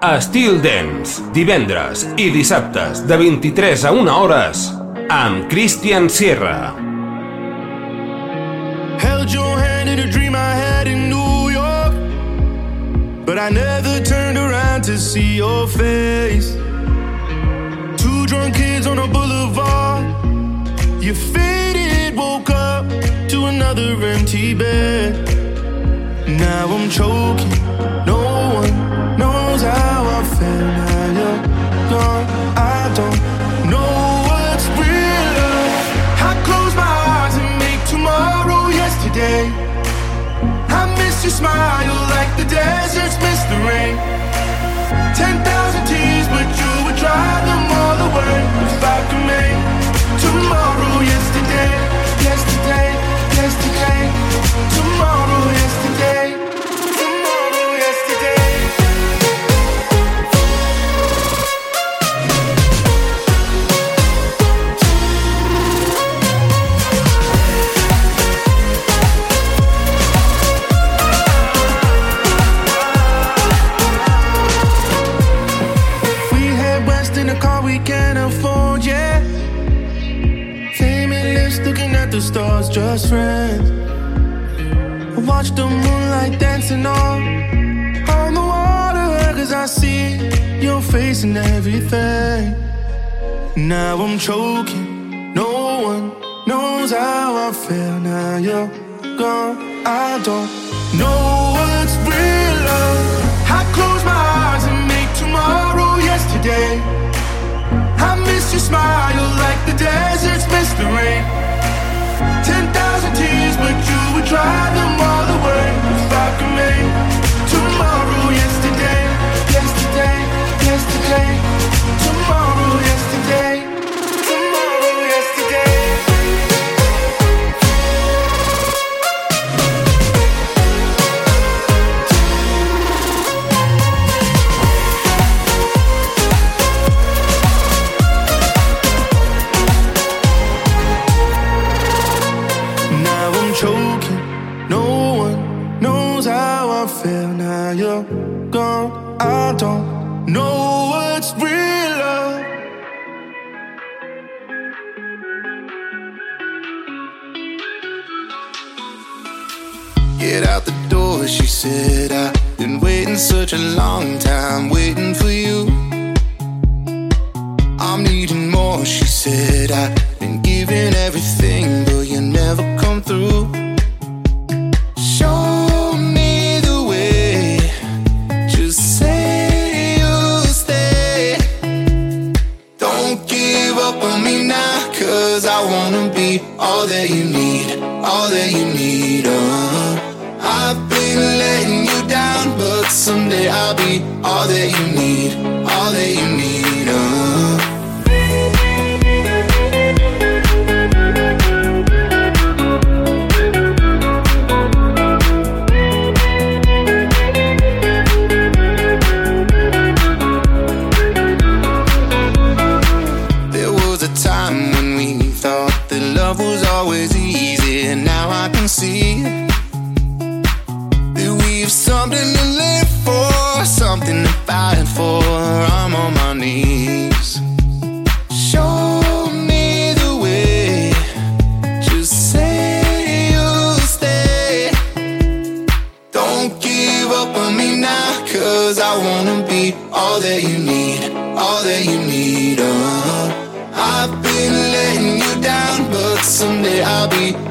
Estil Dance, divendres i dissabtes de 23 a 1 hores amb Christian Sierra. Held your hand in a dream I had in New York But I never turned around to see your face Two drunk kids on a boulevard You faded, woke up to another empty bed Now I'm choking, no one smile like the deserts miss the rain Ten thousand tears but you would drive them all away. If I could make tomorrow yesterday Yesterday, yesterday Tomorrow yesterday just friends. I watch the moonlight dancing on on the water, cause I see your face and everything. Now I'm choking, no one knows how I feel. Now you're gone, I don't know what's real love. I close my eyes and make tomorrow yesterday. I miss your smile like the deserts miss the rain. Ten thousand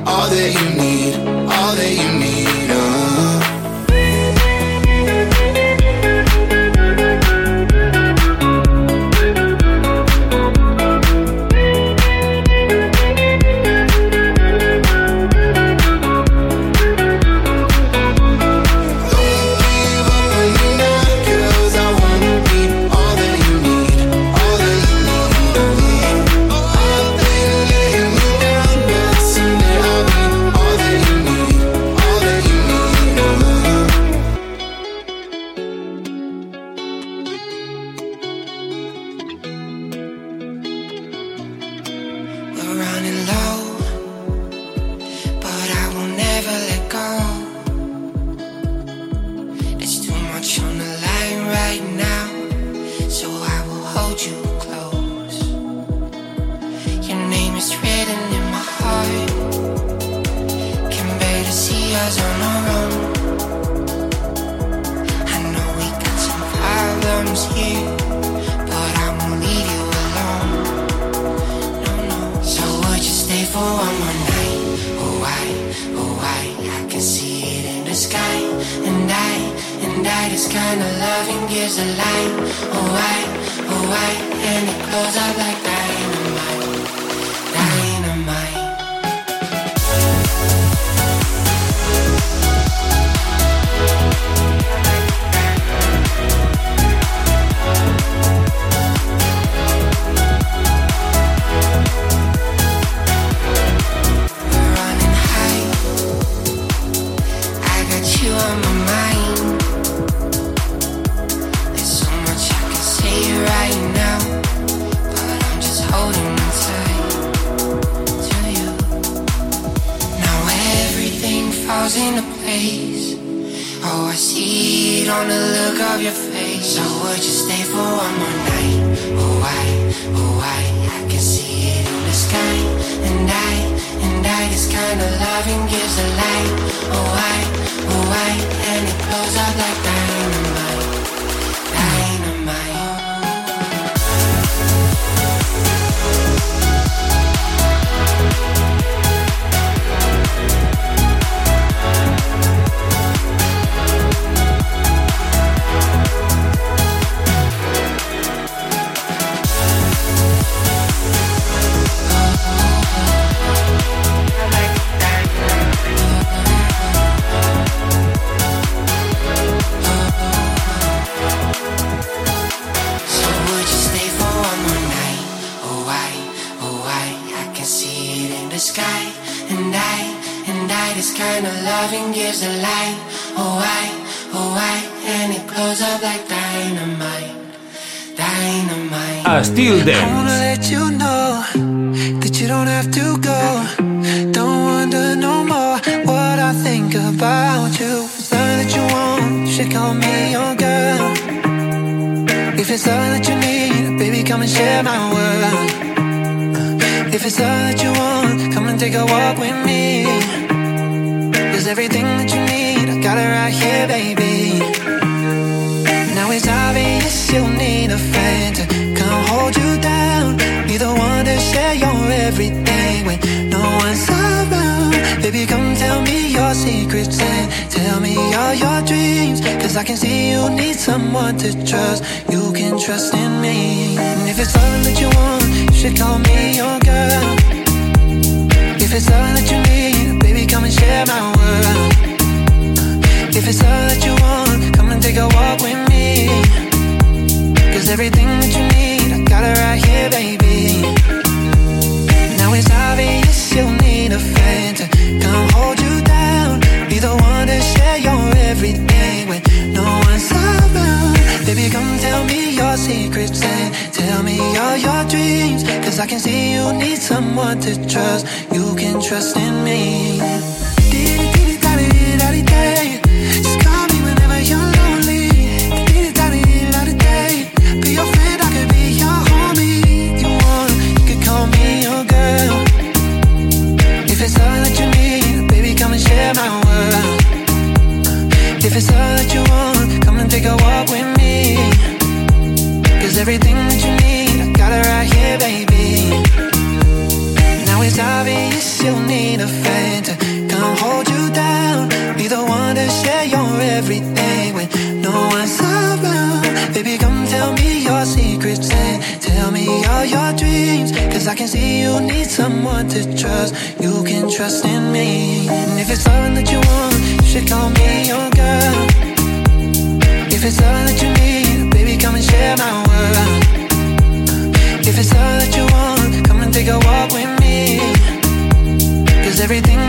all that you everything that you need, I got it right here, baby. Now it's obvious you'll need a friend to come hold you down. Be the one to share your everything when no one's around. Baby, come tell me your secrets and tell me all your dreams. Cause I can see you need someone to trust. You can trust in me. And if it's all that you want, you should call me your girl. If it's all that you need, and share my world. If it's all that you want, come and take a walk with me. Cause everything that you need, I got it right here, baby. Now it's obvious you'll need a friend to come hold you down. Be the one to share your everything when no one's around. Baby, come tell me your secrets and tell me all your dreams. Cause I can see you need someone to trust. You can trust in me. Just call me whenever you're lonely. Be your friend, I be your homie. You want, you call me your girl. If it's all that you need, baby, come and share my world. If it's all everything that you need, I got it right here, baby. Now it's obvious you'll need a friend to come hold you down. Be the one to share your everything when no one's around. Baby, come tell me your secrets and tell me all your dreams. Cause I can see you need someone to trust. You can trust in me. And if it's all that you want, you should call me your girl. If it's all that you need, baby, come and share my world. If it's all that you want, come and take a walk with me. Cause everything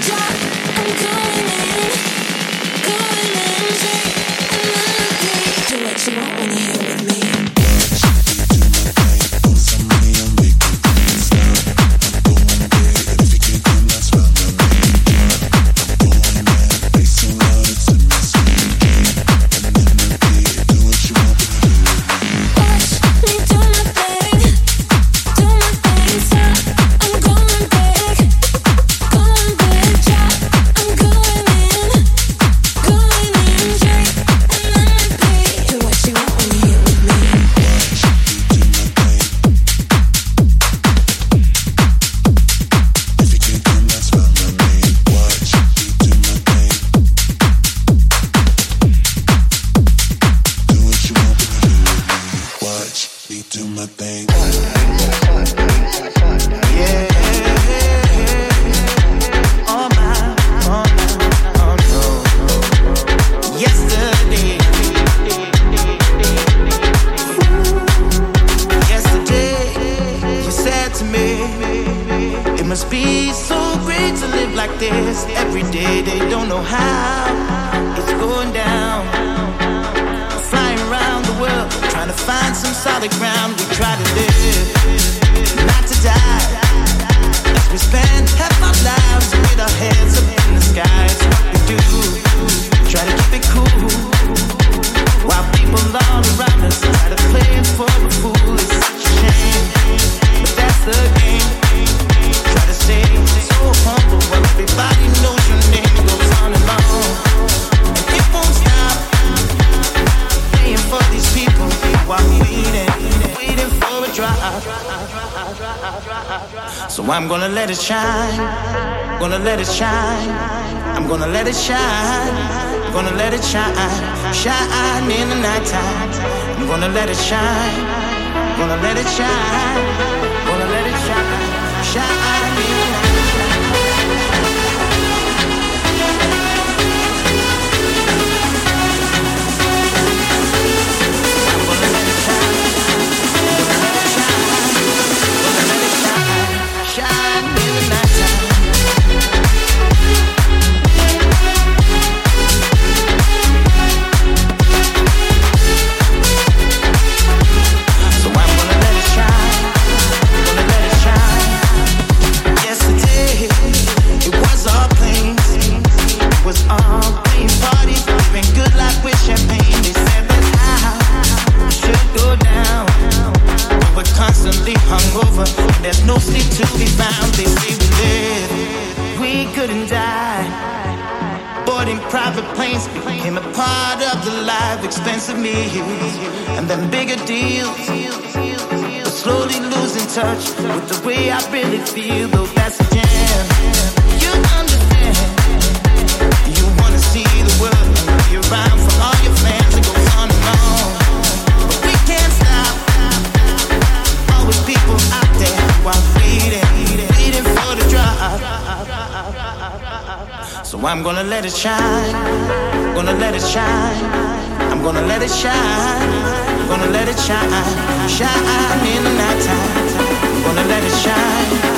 Do what you want. I'm. So I'm gonna let it shine, gonna let it shine. I'm gonna let it shine, gonna let it shine, shine in the nighttime. I'm gonna let it shine, gonna let it shine. me and then bigger deals. But slowly losing touch with the way I really feel. Though that's a jam. You understand. You wanna see the world. You're right for all your fans. It goes on and on. But we can't stop. Always people out there who are waiting, waiting for the drop. So I'm gonna let it shine. Gonna let it shine Gonna let it shine, gonna let it shine, shine in the night time. Gonna let it shine.